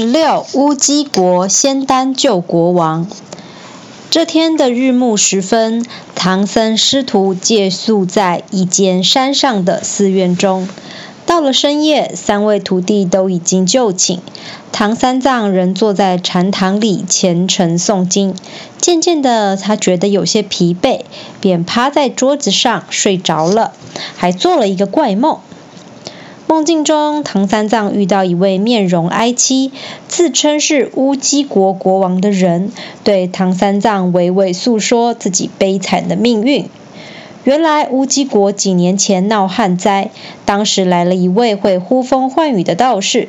十六，乌鸡国仙丹救国王。这天的日暮时分，唐僧师徒借宿在一间山上的寺院中。到了深夜，三位徒弟都已经就寝，唐三藏仍坐在禅堂里虔诚诵经。渐渐的，他觉得有些疲惫，便趴在桌子上睡着了，还做了一个怪梦。梦境中，唐三藏遇到一位面容哀戚、自称是乌鸡国国王的人，对唐三藏娓娓诉说自己悲惨的命运。原来乌鸡国几年前闹旱灾，当时来了一位会呼风唤雨的道士，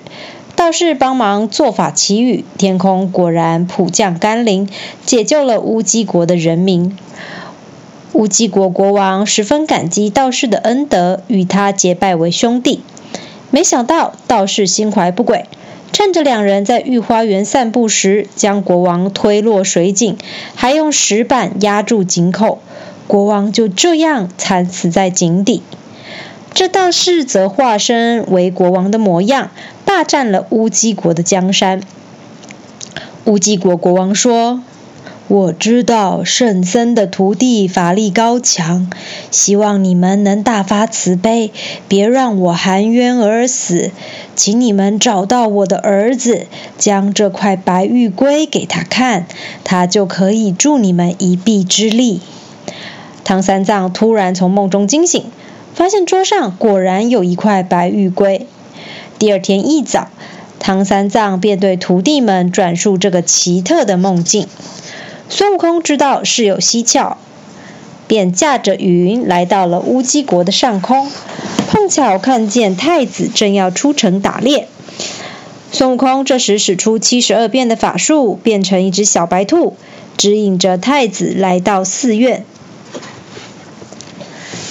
道士帮忙做法祈雨，天空果然普降甘霖，解救了乌鸡国的人民。乌鸡国国王十分感激道士的恩德，与他结拜为兄弟。没想到道士心怀不轨，趁着两人在御花园散步时，将国王推落水井，还用石板压住井口，国王就这样惨死在井底。这道士则化身为国王的模样，霸占了乌鸡国的江山。乌鸡国国王说。我知道圣僧的徒弟法力高强，希望你们能大发慈悲，别让我含冤而死。请你们找到我的儿子，将这块白玉龟给他看，他就可以助你们一臂之力。唐三藏突然从梦中惊醒，发现桌上果然有一块白玉龟。第二天一早，唐三藏便对徒弟们转述这个奇特的梦境。孙悟空知道事有蹊跷，便驾着云来到了乌鸡国的上空，碰巧看见太子正要出城打猎。孙悟空这时使出七十二变的法术，变成一只小白兔，指引着太子来到寺院。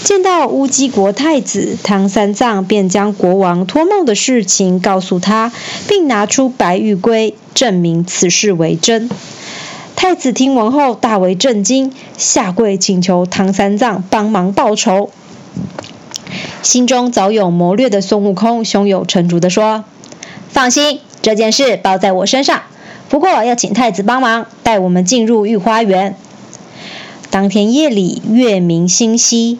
见到乌鸡国太子，唐三藏便将国王托梦的事情告诉他，并拿出白玉龟证明此事为真。太子听闻后大为震惊，下跪请求唐三藏帮忙报仇。心中早有谋略的孙悟空胸有成竹地说：“放心，这件事包在我身上。不过要请太子帮忙，带我们进入御花园。”当天夜里月明星稀，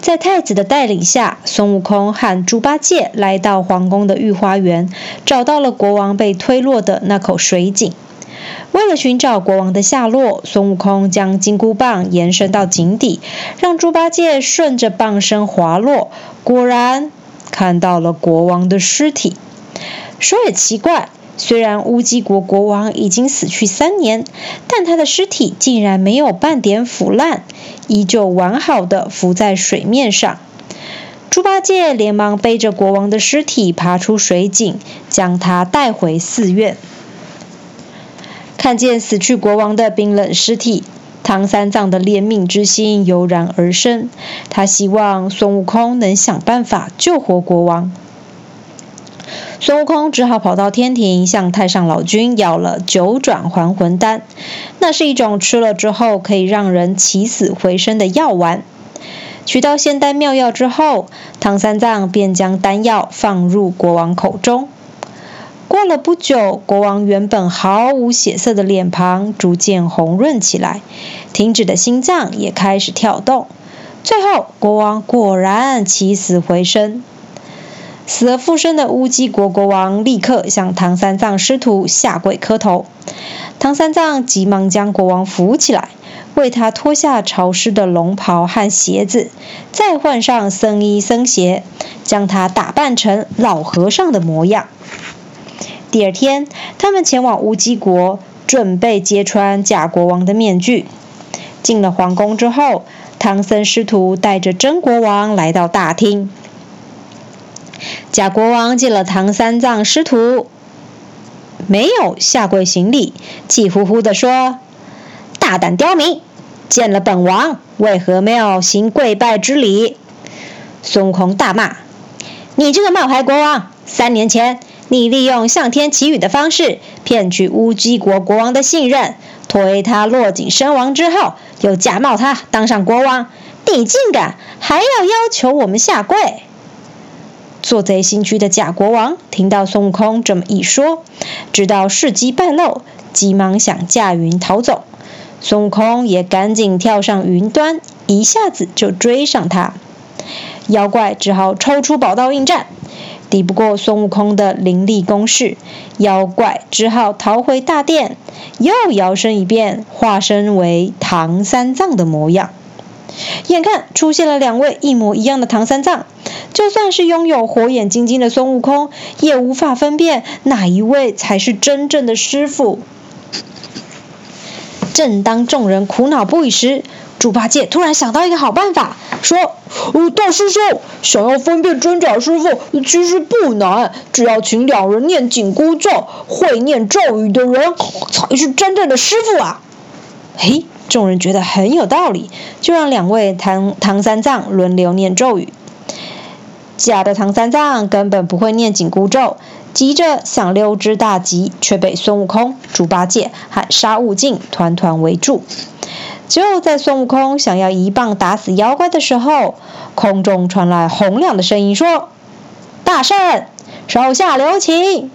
在太子的带领下，孙悟空和猪八戒来到皇宫的御花园，找到了国王被推落的那口水井。为了寻找国王的下落，孙悟空将金箍棒延伸到井底，让猪八戒顺着棒身滑落，果然看到了国王的尸体。说也奇怪，虽然乌鸡国国王已经死去三年，但他的尸体竟然没有半点腐烂，依旧完好的浮在水面上。猪八戒连忙背着国王的尸体爬出水井，将他带回寺院。看见死去国王的冰冷尸体，唐三藏的怜悯之心油然而生。他希望孙悟空能想办法救活国王。孙悟空只好跑到天庭，向太上老君要了九转还魂丹。那是一种吃了之后可以让人起死回生的药丸。取到仙丹妙药之后，唐三藏便将丹药放入国王口中。过了不久，国王原本毫无血色的脸庞逐渐红润起来，停止的心脏也开始跳动。最后，国王果然起死回生。死而复生的乌鸡国国王立刻向唐三藏师徒下跪磕头。唐三藏急忙将国王扶起来，为他脱下潮湿的龙袍和鞋子，再换上僧衣僧鞋，将他打扮成老和尚的模样。第二天，他们前往乌鸡国，准备揭穿假国王的面具。进了皇宫之后，唐僧师徒带着真国王来到大厅。假国王见了唐三藏师徒，没有下跪行礼，气呼呼地说：“大胆刁民，见了本王，为何没有行跪拜之礼？”孙悟空大骂：“你这个冒牌国王！三年前。”你利用向天祈雨的方式骗取乌鸡国国王的信任，推他落井身亡之后，又假冒他当上国王，你竟敢还要要求我们下跪？做贼心虚的假国王听到孙悟空这么一说，知道事机败露，急忙想驾云逃走。孙悟空也赶紧跳上云端，一下子就追上他。妖怪只好抽出宝刀应战，抵不过孙悟空的凌厉攻势，妖怪只好逃回大殿，又摇身一变，化身为唐三藏的模样。眼看出现了两位一模一样的唐三藏，就算是拥有火眼金睛的孙悟空，也无法分辨哪一位才是真正的师傅。正当众人苦恼不已时，猪八戒突然想到一个好办法，说：“呃，大师兄，想要分辨真假师傅，其实不难，只要请两人念紧箍咒，会念咒语的人才是真正的师傅啊！”嘿。众人觉得很有道理，就让两位唐唐三藏轮流念咒语。假的唐三藏根本不会念紧箍咒，急着想溜之大吉，却被孙悟空、猪八戒和沙悟净团团围住。就在孙悟空想要一棒打死妖怪的时候，空中传来洪亮的声音说：“大圣，手下留情！”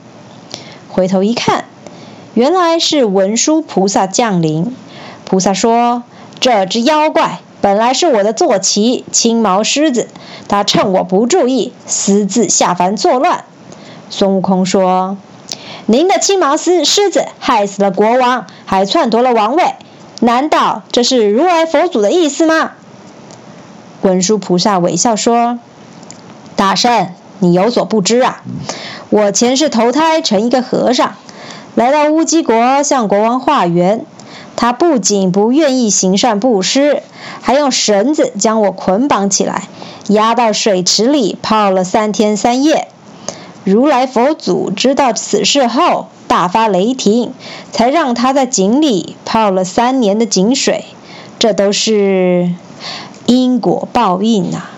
回头一看，原来是文殊菩萨降临。菩萨说：“这只妖怪本来是我的坐骑青毛狮子，他趁我不注意，私自下凡作乱。”孙悟空说：“您的青毛狮狮子害死了国王，还篡夺了王位，难道这是如来佛祖的意思吗？”文殊菩萨微笑说：“大圣，你有所不知啊，我前世投胎成一个和尚，来到乌鸡国向国王化缘。”他不仅不愿意行善布施，还用绳子将我捆绑起来，压到水池里泡了三天三夜。如来佛祖知道此事后，大发雷霆，才让他在井里泡了三年的井水。这都是因果报应啊！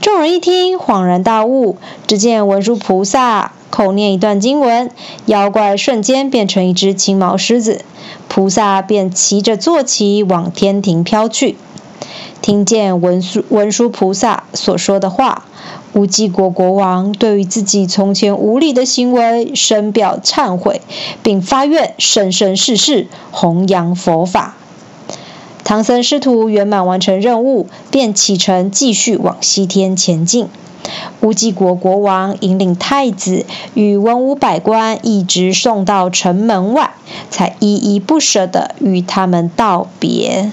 众人一听，恍然大悟。只见文殊菩萨口念一段经文，妖怪瞬间变成一只青毛狮子。菩萨便骑着坐骑往天庭飘去。听见文殊文殊菩萨所说的话，乌鸡国国王对于自己从前无礼的行为深表忏悔，并发愿生生世世弘扬佛法。唐僧师徒圆满完成任务，便启程继续往西天前进。乌鸡国国王引领太子与文武百官一直送到城门外，才依依不舍地与他们道别。